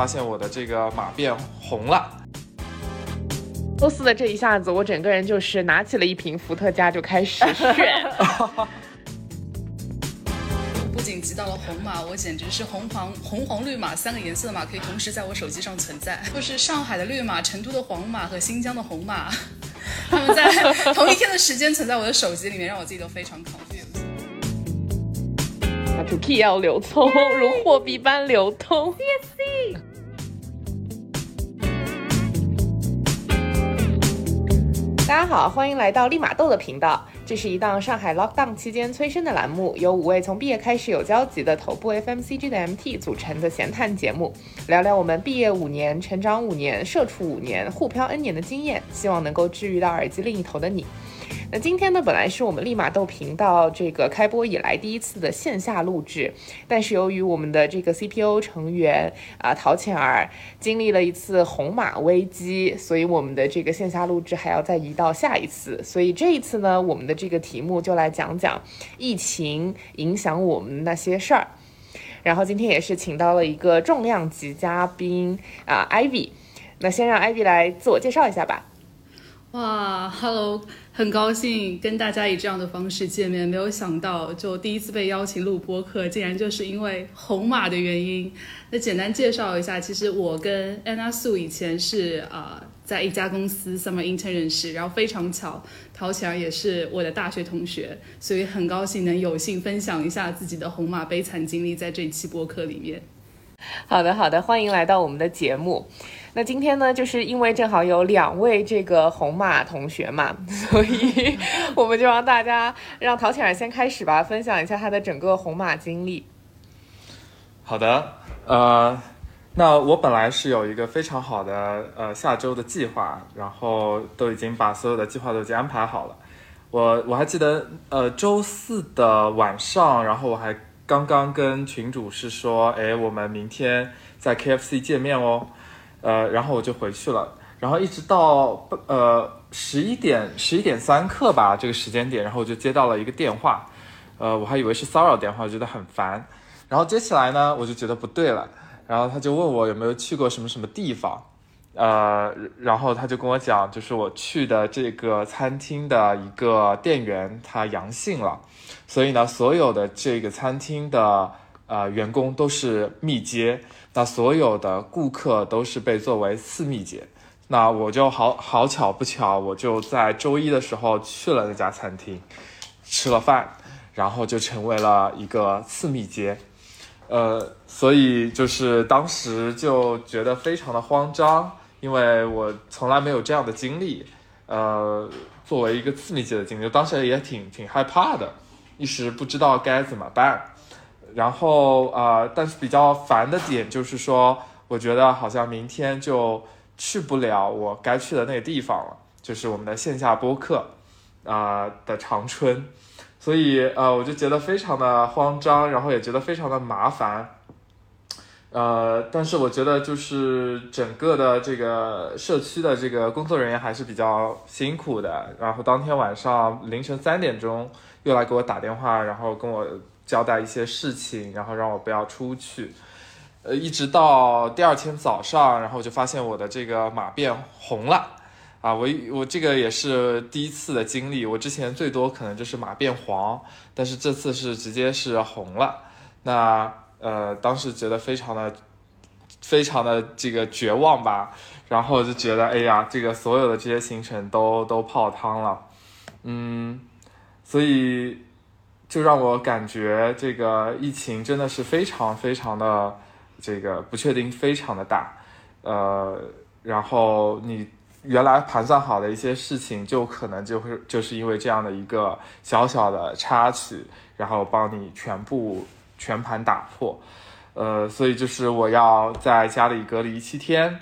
发现我的这个马变红了。周四的这一下子，我整个人就是拿起了一瓶伏特加就开始炫。不仅集到了红马，我简直是红黄红黄绿马三个颜色的马可以同时在我手机上存在，就是上海的绿马、成都的黄马和新疆的红马，他们在同一天的时间存在我的手机里面，让我自己都非常 confused。那 T 要流通，如货币般流通。大家好，欢迎来到立马豆的频道。这是一档上海 lockdown 期间催生的栏目，由五位从毕业开始有交集的头部 FMCG 的 MT 组成的闲谈节目，聊聊我们毕业五年、成长五年、社畜五年、互漂 N 年的经验，希望能够治愈到耳机另一头的你。那今天呢，本来是我们立马豆频道这个开播以来第一次的线下录制，但是由于我们的这个 CPO 成员啊陶倩儿经历了一次红马危机，所以我们的这个线下录制还要再移到下一次。所以这一次呢，我们的这个题目就来讲讲疫情影响我们那些事儿。然后今天也是请到了一个重量级嘉宾啊，Ivy。那先让 Ivy 来自我介绍一下吧。哇，Hello。很高兴跟大家以这样的方式见面，没有想到就第一次被邀请录播客，竟然就是因为红马的原因。那简单介绍一下，其实我跟安娜素以前是呃在一家公司 summer intern 认识，然后非常巧，陶强也是我的大学同学，所以很高兴能有幸分享一下自己的红马悲惨经历在这一期播客里面。好的，好的，欢迎来到我们的节目。那今天呢，就是因为正好有两位这个红马同学嘛，所以我们就让大家让陶浅儿先开始吧，分享一下他的整个红马经历。好的，呃，那我本来是有一个非常好的呃下周的计划，然后都已经把所有的计划都已经安排好了。我我还记得呃周四的晚上，然后我还刚刚跟群主是说，哎，我们明天在 KFC 见面哦。呃，然后我就回去了，然后一直到呃十一点十一点三刻吧这个时间点，然后我就接到了一个电话，呃，我还以为是骚扰电话，我觉得很烦，然后接起来呢，我就觉得不对了，然后他就问我有没有去过什么什么地方，呃，然后他就跟我讲，就是我去的这个餐厅的一个店员他阳性了，所以呢，所有的这个餐厅的呃员工都是密接。那所有的顾客都是被作为次密接，那我就好好巧不巧，我就在周一的时候去了那家餐厅，吃了饭，然后就成为了一个次密接，呃，所以就是当时就觉得非常的慌张，因为我从来没有这样的经历，呃，作为一个次密接的经历，当时也挺挺害怕的，一时不知道该怎么办。然后啊，但是比较烦的点就是说，我觉得好像明天就去不了我该去的那个地方了，就是我们的线下播客啊的长春，所以呃，我就觉得非常的慌张，然后也觉得非常的麻烦，呃，但是我觉得就是整个的这个社区的这个工作人员还是比较辛苦的，然后当天晚上凌晨三点钟又来给我打电话，然后跟我。交代一些事情，然后让我不要出去，呃，一直到第二天早上，然后我就发现我的这个马变红了，啊，我我这个也是第一次的经历，我之前最多可能就是马变黄，但是这次是直接是红了，那呃，当时觉得非常的非常的这个绝望吧，然后就觉得哎呀，这个所有的这些行程都都泡汤了，嗯，所以。就让我感觉这个疫情真的是非常非常的这个不确定，非常的大，呃，然后你原来盘算好的一些事情，就可能就会就是因为这样的一个小小的插曲，然后帮你全部全盘打破，呃，所以就是我要在家里隔离七天，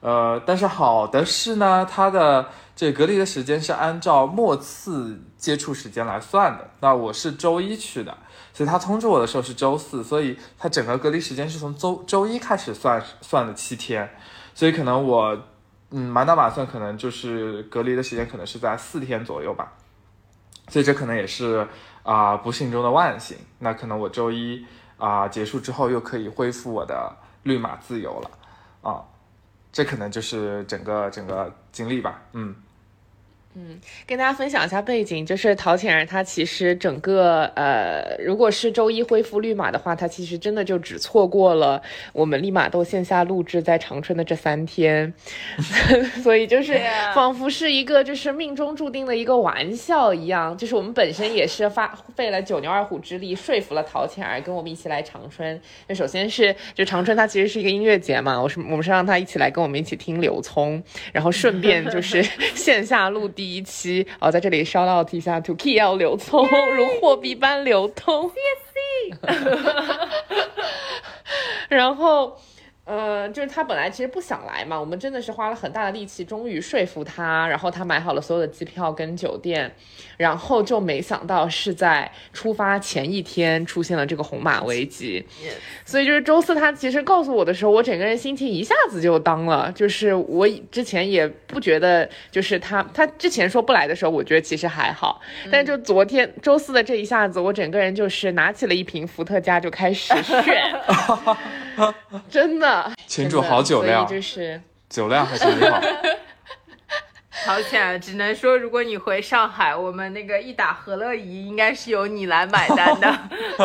呃，但是好的是呢，它的。这隔离的时间是按照末次接触时间来算的。那我是周一去的，所以他通知我的时候是周四，所以他整个隔离时间是从周周一开始算算的七天。所以可能我，嗯，满打满算可能就是隔离的时间可能是在四天左右吧。所以这可能也是啊不幸中的万幸。那可能我周一啊结束之后又可以恢复我的绿码自由了。啊，这可能就是整个整个经历吧，嗯。嗯，跟大家分享一下背景，就是陶潜儿他其实整个呃，如果是周一恢复绿码的话，他其实真的就只错过了我们立马豆线下录制在长春的这三天，所以就是仿佛是一个就是命中注定的一个玩笑一样，就是我们本身也是发费了九牛二虎之力说服了陶潜儿跟我们一起来长春。那首先是就长春它其实是一个音乐节嘛，我是我们是让他一起来跟我们一起听刘聪，然后顺便就是 线下录第。第一期哦，在这里 shout out 一下 to K L 流通如货币般流通，谢谢。然后。呃，就是他本来其实不想来嘛，我们真的是花了很大的力气，终于说服他，然后他买好了所有的机票跟酒店，然后就没想到是在出发前一天出现了这个红马危机，所以就是周四他其实告诉我的时候，我整个人心情一下子就当了，就是我之前也不觉得，就是他他之前说不来的时候，我觉得其实还好，但就昨天周四的这一下子，我整个人就是拿起了一瓶伏特加就开始 炫，真的。群主好酒量，就是酒量还是很好。好浅，只能说如果你回上海，我们那个一打和乐仪应该是由你来买单的。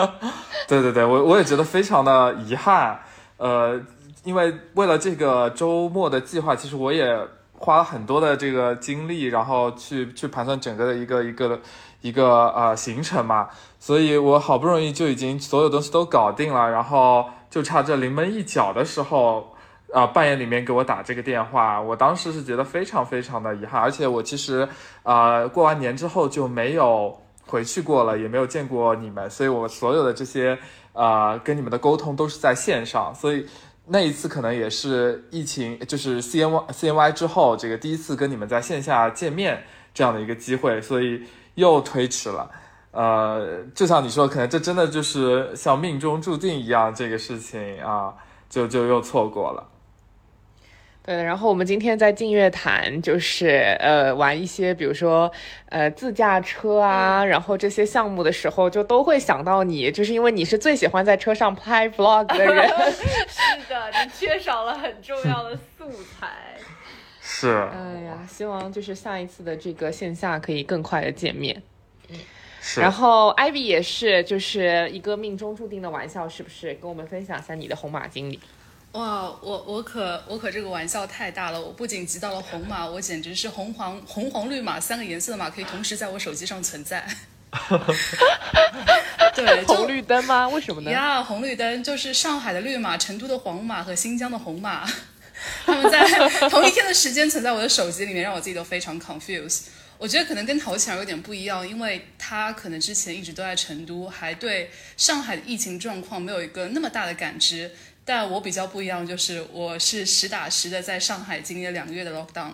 对对对，我我也觉得非常的遗憾。呃，因为为了这个周末的计划，其实我也花了很多的这个精力，然后去去盘算整个的一个一个一个呃行程嘛，所以我好不容易就已经所有东西都搞定了，然后。就差这临门一脚的时候，啊，半夜里面给我打这个电话，我当时是觉得非常非常的遗憾，而且我其实，啊，过完年之后就没有回去过了，也没有见过你们，所以我所有的这些，啊，跟你们的沟通都是在线上，所以那一次可能也是疫情，就是 C N Y C N Y 之后这个第一次跟你们在线下见面这样的一个机会，所以又推迟了。呃，就像你说，可能这真的就是像命中注定一样，这个事情啊，就就又错过了。对，然后我们今天在净月潭，就是呃玩一些，比如说呃自驾车啊，然后这些项目的时候，就都会想到你，就是因为你是最喜欢在车上拍 vlog 的人。是的，你缺少了很重要的素材。是。哎呀，希望就是下一次的这个线下可以更快的见面。嗯。然后，Ivy 也是，就是一个命中注定的玩笑，是不是？跟我们分享一下你的红马经历。哇，我我可我可这个玩笑太大了！我不仅集到了红马，我简直是红黄红黄绿马三个颜色的马可以同时在我手机上存在。对，红绿灯吗？为什么呢？呀，红绿灯就是上海的绿马、成都的黄马和新疆的红马，他们在同一天的时间存在我的手机里面，让我自己都非常 confused。我觉得可能跟陶强有点不一样，因为他可能之前一直都在成都，还对上海的疫情状况没有一个那么大的感知。但我比较不一样，就是我是实打实的在上海经历了两个月的 lockdown，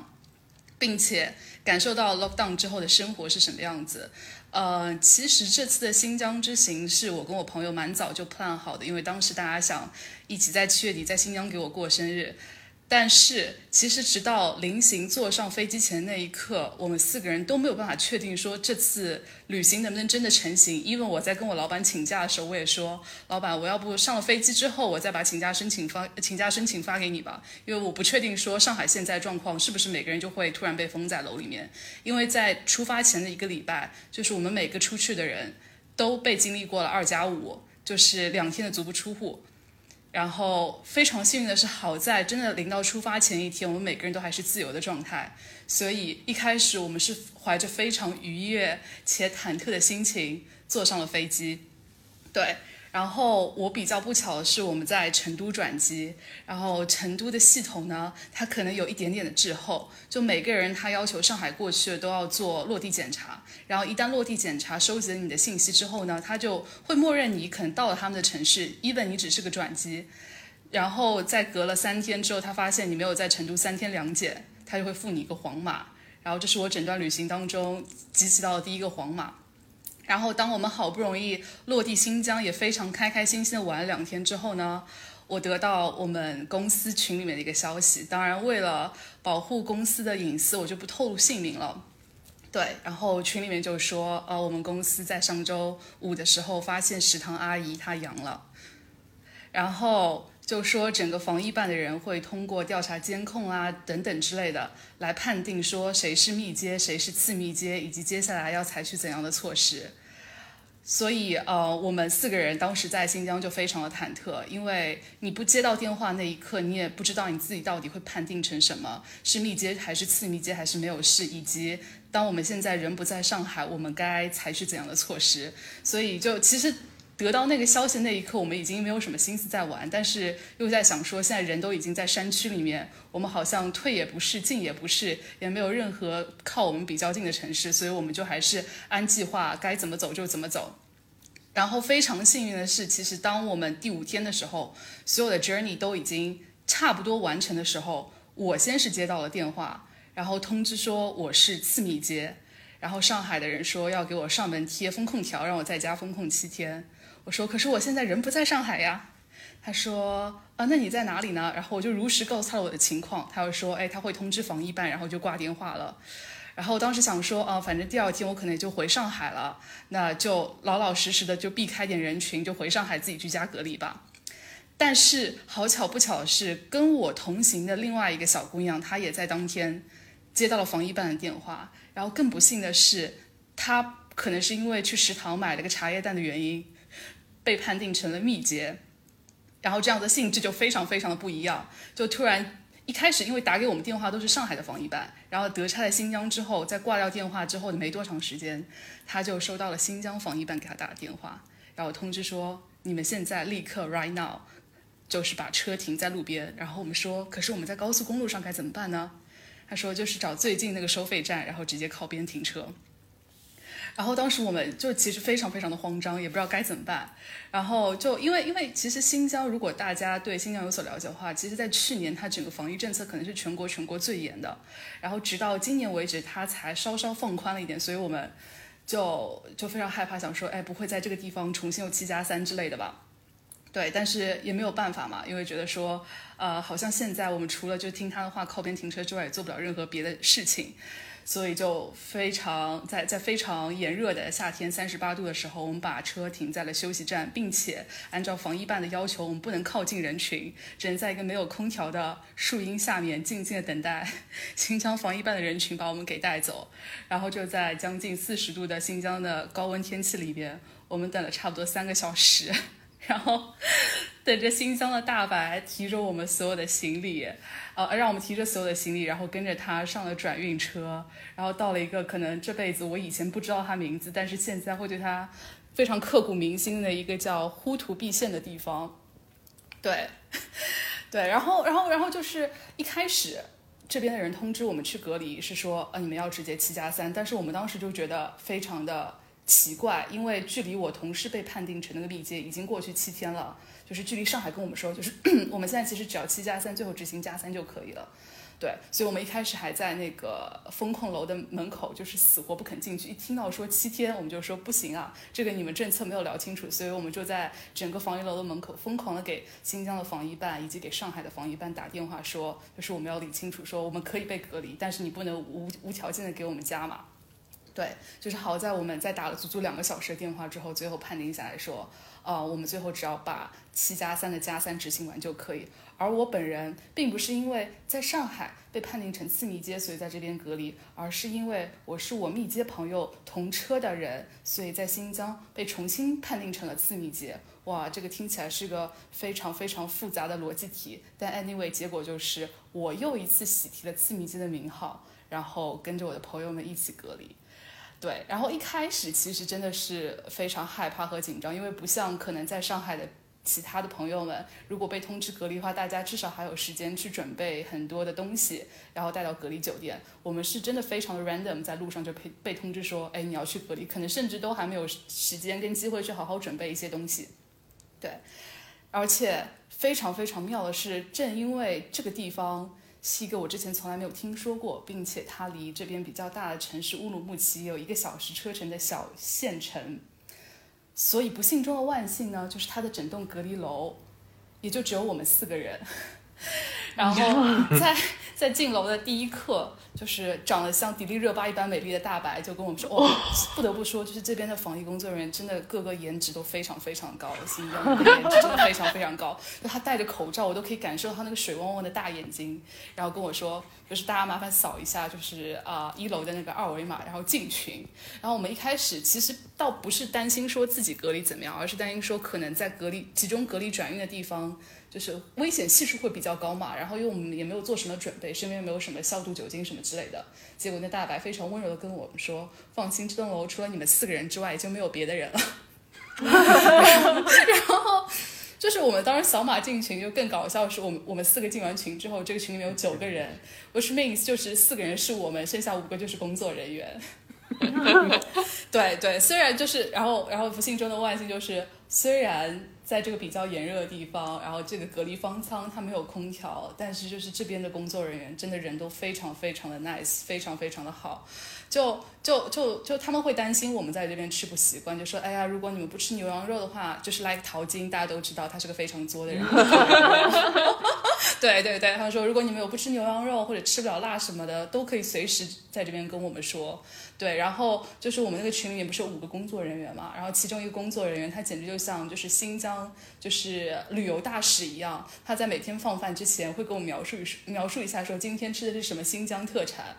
并且感受到 lockdown 之后的生活是什么样子。呃，其实这次的新疆之行是我跟我朋友蛮早就 plan 好的，因为当时大家想一起在七月底在新疆给我过生日。但是，其实直到临行坐上飞机前那一刻，我们四个人都没有办法确定说这次旅行能不能真的成行。因为我在跟我老板请假的时候，我也说，老板，我要不上了飞机之后，我再把请假申请发请假申请发给你吧，因为我不确定说上海现在状况是不是每个人就会突然被封在楼里面。因为在出发前的一个礼拜，就是我们每个出去的人都被经历过了二加五，就是两天的足不出户。然后非常幸运的是，好在真的临到出发前一天，我们每个人都还是自由的状态，所以一开始我们是怀着非常愉悦且忐忑的心情坐上了飞机，对。然后我比较不巧的是，我们在成都转机，然后成都的系统呢，它可能有一点点的滞后，就每个人他要求上海过去都要做落地检查，然后一旦落地检查收集了你的信息之后呢，他就会默认你可能到了他们的城市，even 你只是个转机，然后在隔了三天之后，他发现你没有在成都三天两检，他就会付你一个黄码，然后这是我整段旅行当中集齐到的第一个黄码。然后，当我们好不容易落地新疆，也非常开开心心的玩了两天之后呢，我得到我们公司群里面的一个消息。当然，为了保护公司的隐私，我就不透露姓名了。对，然后群里面就说，呃，我们公司在上周五的时候发现食堂阿姨她阳了。然后就说整个防疫办的人会通过调查监控啊等等之类的，来判定说谁是密接，谁是次密接，以及接下来要采取怎样的措施。所以，呃，我们四个人当时在新疆就非常的忐忑，因为你不接到电话那一刻，你也不知道你自己到底会判定成什么，是密接还是次密接，还是没有事，以及当我们现在人不在上海，我们该采取怎样的措施。所以，就其实。得到那个消息那一刻，我们已经没有什么心思在玩，但是又在想说，现在人都已经在山区里面，我们好像退也不是，进也不是，也没有任何靠我们比较近的城市，所以我们就还是按计划该怎么走就怎么走。然后非常幸运的是，其实当我们第五天的时候，所有的 journey 都已经差不多完成的时候，我先是接到了电话，然后通知说我是次密接，然后上海的人说要给我上门贴封控条，让我在家封控七天。我说，可是我现在人不在上海呀。他说，啊，那你在哪里呢？然后我就如实告诉他了我的情况。他又说，哎，他会通知防疫办，然后就挂电话了。然后当时想说，啊，反正第二天我可能也就回上海了，那就老老实实的就避开点人群，就回上海自己居家隔离吧。但是好巧不巧的是，跟我同行的另外一个小姑娘，她也在当天接到了防疫办的电话。然后更不幸的是，她可能是因为去食堂买了个茶叶蛋的原因。被判定成了密接，然后这样的性质就非常非常的不一样。就突然一开始，因为打给我们电话都是上海的防疫办，然后德差在新疆之后，在挂掉电话之后的没多长时间，他就收到了新疆防疫办给他打的电话，然后通知说你们现在立刻 right now 就是把车停在路边。然后我们说，可是我们在高速公路上该怎么办呢？他说就是找最近那个收费站，然后直接靠边停车。然后当时我们就其实非常非常的慌张，也不知道该怎么办。然后就因为因为其实新疆，如果大家对新疆有所了解的话，其实在去年它整个防疫政策可能是全国全国最严的。然后直到今年为止，它才稍稍放宽了一点，所以我们就就非常害怕，想说，哎，不会在这个地方重新有七加三之类的吧？对，但是也没有办法嘛，因为觉得说，呃，好像现在我们除了就听他的话靠边停车之外，也做不了任何别的事情。所以就非常在在非常炎热的夏天，三十八度的时候，我们把车停在了休息站，并且按照防疫办的要求，我们不能靠近人群，只能在一个没有空调的树荫下面静静的等待 新疆防疫办的人群把我们给带走。然后就在将近四十度的新疆的高温天气里边，我们等了差不多三个小时。然后等着新疆的大白提着我们所有的行李，呃，让我们提着所有的行李，然后跟着他上了转运车，然后到了一个可能这辈子我以前不知道他名字，但是现在会对他非常刻骨铭心的一个叫呼图壁县的地方。对，对，然后，然后，然后就是一开始这边的人通知我们去隔离，是说呃你们要直接七加三，但是我们当时就觉得非常的。奇怪，因为距离我同事被判定成那个密接已经过去七天了，就是距离上海跟我们说，就是 我们现在其实只要七加三，最后执行加三就可以了。对，所以我们一开始还在那个风控楼的门口，就是死活不肯进去。一听到说七天，我们就说不行啊，这个你们政策没有聊清楚，所以我们就在整个防疫楼的门口疯狂的给新疆的防疫办以及给上海的防疫办打电话，说就是我们要理清楚，说我们可以被隔离，但是你不能无无条件的给我们加嘛。对，就是好在我们在打了足足两个小时的电话之后，最后判定下来说，呃，我们最后只要把七加三的加三执行完就可以。而我本人并不是因为在上海被判定成次密接，所以在这边隔离，而是因为我是我密接朋友同车的人，所以在新疆被重新判定成了次密接。哇，这个听起来是个非常非常复杂的逻辑题，但 anyway 结果就是我又一次喜提了次密接的名号，然后跟着我的朋友们一起隔离。对，然后一开始其实真的是非常害怕和紧张，因为不像可能在上海的其他的朋友们，如果被通知隔离的话，大家至少还有时间去准备很多的东西，然后带到隔离酒店。我们是真的非常的 random，在路上就被被通知说，哎，你要去隔离，可能甚至都还没有时间跟机会去好好准备一些东西。对，而且非常非常妙的是，正因为这个地方。是一个我之前从来没有听说过，并且它离这边比较大的城市乌鲁木齐有一个小时车程的小县城，所以不幸中的万幸呢，就是它的整栋隔离楼也就只有我们四个人，然后在在进楼的第一刻，就是长得像迪丽热巴一般美丽的大白就跟我们说，哦，不得不说，就是这边的防疫工作人员真的各个颜值都非常非常高，新疆的颜值真的非常非常高。就他戴着口罩，我都可以感受到他那个水汪汪的大眼睛，然后跟我说，就是大家麻烦扫一下，就是啊、一楼的那个二维码，然后进群。然后我们一开始其实倒不是担心说自己隔离怎么样，而是担心说可能在隔离集中隔离转运的地方。就是危险系数会比较高嘛，然后因为我们也没有做什么准备，身边没有什么消毒酒精什么之类的。结果那大白非常温柔的跟我们说：“放心，这栋楼除了你们四个人之外就没有别的人了。”然后就是我们当时扫码进群就更搞笑的是，我们我们四个进完群之后，这个群里面有九个人，which means 就是四个人是我们，剩下五个就是工作人员。对对，虽然就是，然后然后不幸中的万幸就是，虽然在这个比较炎热的地方，然后这个隔离方舱它没有空调，但是就是这边的工作人员真的人都非常非常的 nice，非常非常的好。就就就就他们会担心我们在这边吃不习惯，就说哎呀，如果你们不吃牛羊肉的话，就是 like 淘金，大家都知道他是个非常作的人。对对对，他说如果你们有不吃牛羊肉或者吃不了辣什么的，都可以随时在这边跟我们说。对，然后就是我们那个群里面不是有五个工作人员嘛，然后其中一个工作人员他简直就像就是新疆就是旅游大使一样，他在每天放饭之前会给我描述一描述一下说今天吃的是什么新疆特产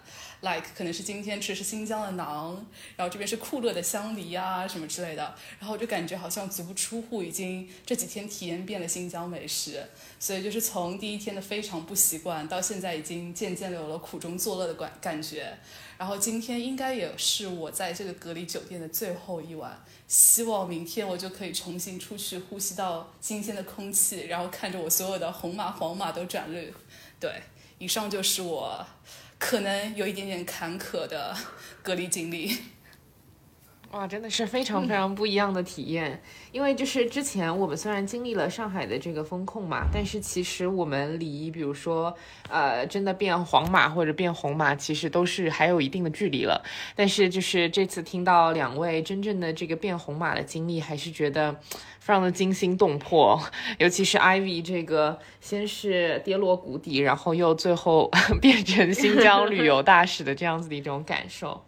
，like 可能是今天吃的是新疆的馕，然后这边是库勒的香梨啊什么之类的，然后我就感觉好像足不出户已经这几天体验遍了新疆美食，所以就是从第一天的非常不习惯，到现在已经渐渐的有了苦中作乐的感感觉。然后今天应该也是我在这个隔离酒店的最后一晚，希望明天我就可以重新出去呼吸到新鲜的空气，然后看着我所有的红码黄码都转绿。对，以上就是我可能有一点点坎坷的隔离经历。哇，真的是非常非常不一样的体验。因为就是之前我们虽然经历了上海的这个风控嘛，但是其实我们离比如说呃真的变黄码或者变红码，其实都是还有一定的距离了。但是就是这次听到两位真正的这个变红码的经历，还是觉得非常的惊心动魄。尤其是 Ivy 这个先是跌落谷底，然后又最后 变成新疆旅游大使的这样子的一种感受。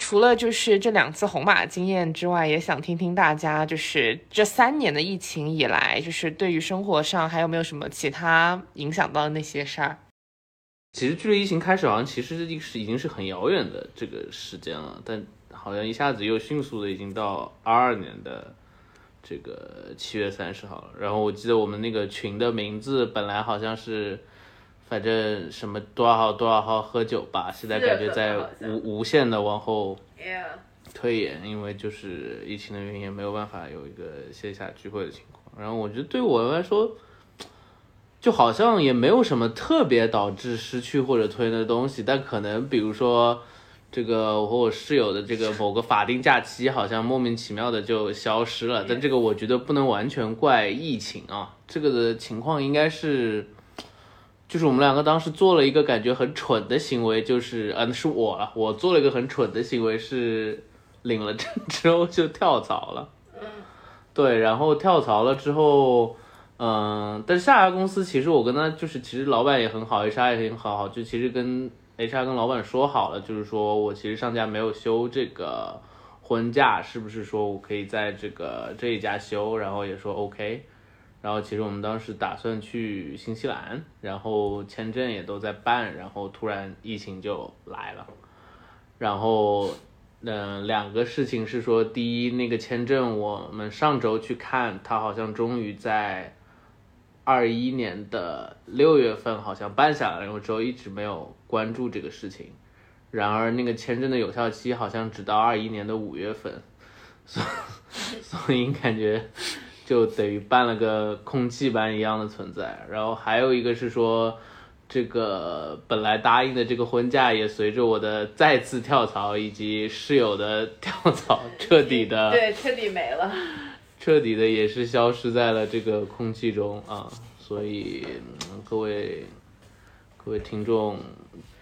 除了就是这两次红马经验之外，也想听听大家就是这三年的疫情以来，就是对于生活上还有没有什么其他影响到的那些事儿？其实距离疫情开始，好像其实是已经是很遥远的这个时间了，但好像一下子又迅速的已经到二二年的这个七月三十号了。然后我记得我们那个群的名字本来好像是，反正什么多少号多少号喝酒吧，现在感觉在无无限的往后推延，因为就是疫情的原因，也没有办法有一个线下聚会的情况。然后我觉得对我来说，就好像也没有什么特别导致失去或者推的东西，但可能比如说这个我和我室友的这个某个法定假期，好像莫名其妙的就消失了。但这个我觉得不能完全怪疫情啊，这个的情况应该是。就是我们两个当时做了一个感觉很蠢的行为，就是嗯，是我了，我做了一个很蠢的行为，是领了证之后就跳槽了。嗯，对，然后跳槽了之后，嗯，但是下家公司其实我跟他就是，其实老板也很好，HR 也很好，就其实跟 HR 跟老板说好了，就是说我其实上家没有休这个婚假，是不是说我可以在这个这一家休？然后也说 OK。然后其实我们当时打算去新西兰，然后签证也都在办，然后突然疫情就来了。然后，嗯、两个事情是说，第一，那个签证我们上周去看，它好像终于在二一年的六月份好像办下来，然后之后一直没有关注这个事情。然而，那个签证的有效期好像只到二一年的五月份，所 所以感觉。就等于办了个空气般一样的存在。然后还有一个是说，这个本来答应的这个婚假也随着我的再次跳槽以及室友的跳槽，彻底的对，彻底没了。彻底的也是消失在了这个空气中啊。所以、嗯各位各位听众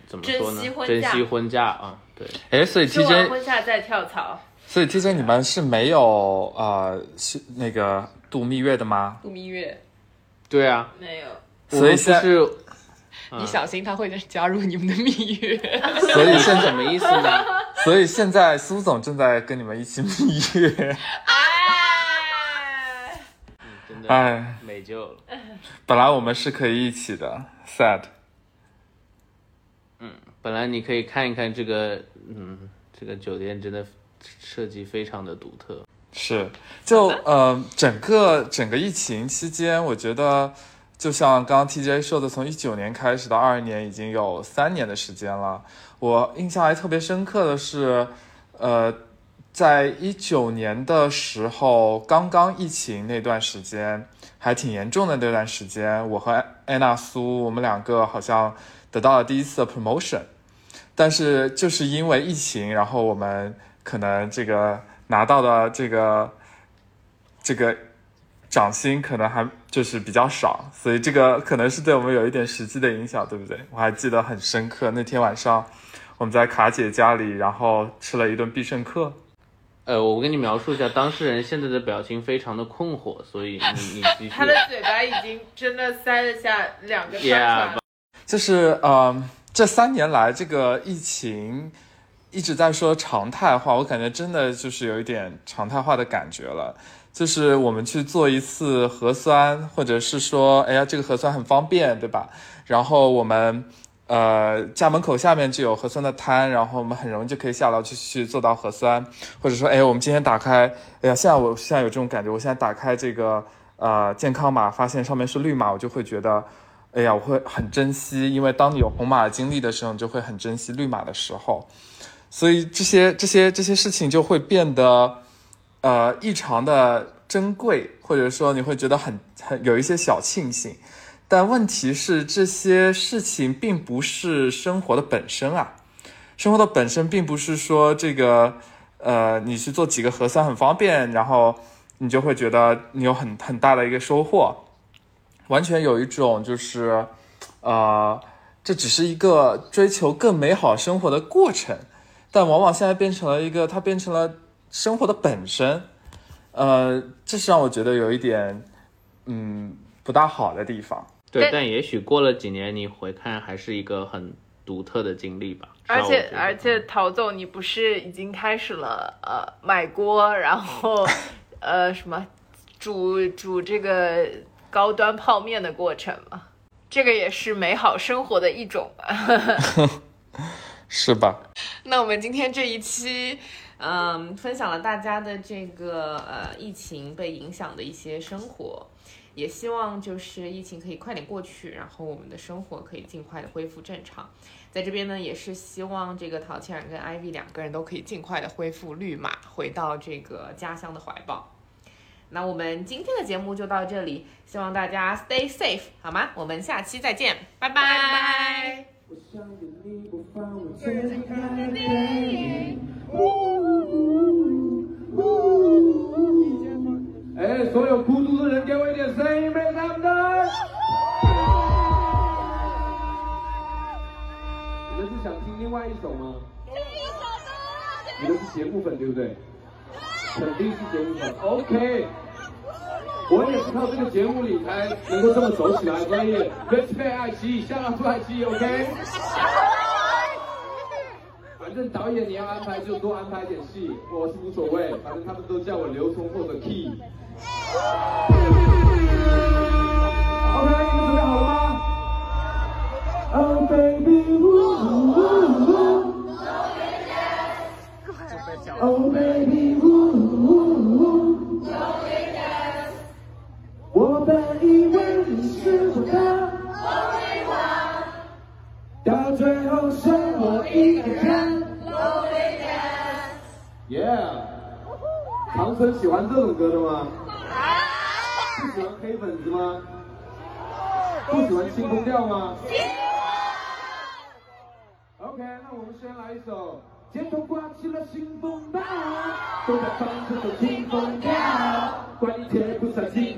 怎么说呢珍惜？婚珍假惜婚假啊，对。哎，所以休完 TJ，婚假再跳槽，所以之前你们是没有呃是那个度蜜月的吗？度蜜月，对啊，没有。所以现在是 你小心他会加入你们的蜜月。所以现什么意思呢？所以现在苏总正在跟你们一起蜜月。哎，真的哎，没救了。本来我们是可以一起的，sad。嗯本来你可以看一看这个，嗯，这个酒店真的设计非常的独特。是，就呃，整个整个疫情期间，我觉得就像刚刚 TJ 说的，从一九年开始到二二年，已经有三年的时间了。我印象还特别深刻的是，呃，在一九年的时候，刚刚疫情那段时间还挺严重的那段时间，我和安娜苏我们两个好像得到了第一次的 promotion，但是就是因为疫情，然后我们可能这个拿到的这个这个涨薪可能还就是比较少，所以这个可能是对我们有一点实际的影响，对不对？我还记得很深刻，那天晚上我们在卡姐家里，然后吃了一顿必胜客。呃，我跟你描述一下，当事人现在的表情非常的困惑，所以你你继续。他的嘴巴已经真的塞得下两个串 Yeah，就是呃，这三年来这个疫情一直在说常态化，我感觉真的就是有一点常态化的感觉了。就是我们去做一次核酸，或者是说，哎呀，这个核酸很方便，对吧？然后我们呃家门口下面就有核酸的摊，然后我们很容易就可以下楼去去做到核酸，或者说，哎，我们今天打开，哎呀，现在我现在有这种感觉，我现在打开这个呃健康码，发现上面是绿码，我就会觉得。哎呀，我会很珍惜，因为当你有红码经历的时候，你就会很珍惜绿码的时候，所以这些这些这些事情就会变得，呃，异常的珍贵，或者说你会觉得很很有一些小庆幸。但问题是，这些事情并不是生活的本身啊，生活的本身并不是说这个，呃，你去做几个核酸很方便，然后你就会觉得你有很很大的一个收获。完全有一种就是，呃，这只是一个追求更美好生活的过程，但往往现在变成了一个，它变成了生活的本身，呃，这是让我觉得有一点，嗯，不大好的地方。对，但但也许过了几年，你回看还是一个很独特的经历吧。而且而且，陶总，你不是已经开始了呃买锅，然后 呃什么煮煮这个高端泡面的过程吗？这个也是美好生活的一种吧。是吧？那我们今天这一期，嗯，分享了大家的这个呃疫情被影响的一些生活，也希望就是疫情可以快点过去，然后我们的生活可以尽快的恢复正常。在这边呢，也是希望这个陶倩然跟 Ivy 两个人都可以尽快的恢复绿码，回到这个家乡的怀抱。那我们今天的节目就到这里，希望大家 stay safe 好吗？我们下期再见，拜拜拜。我哎，所有孤独的人，给我一点声音，make some noise！你们是想听另外一首吗？你们是节目粉对不对？肯定是节目粉。OK，我也是靠这个节目里才能够这么走起来，所以 respect 爱奇艺，向让出爱奇艺，OK？正导演你要安排就多安排点戏，我是无所谓，反正他们都叫我刘聪或者 Key。OK，你们准备好了吗？Oh baby, ooh, ooh, ooh. Oh baby, ooh, ooh, ooh. 我本以为你是我的，到最后剩我一个长春喜欢这种歌的吗？不喜欢黑粉子吗？不喜欢清风调吗？OK，那我们先来一首。街头刮起了新风暴，都在放这首清风调，管你贴不上心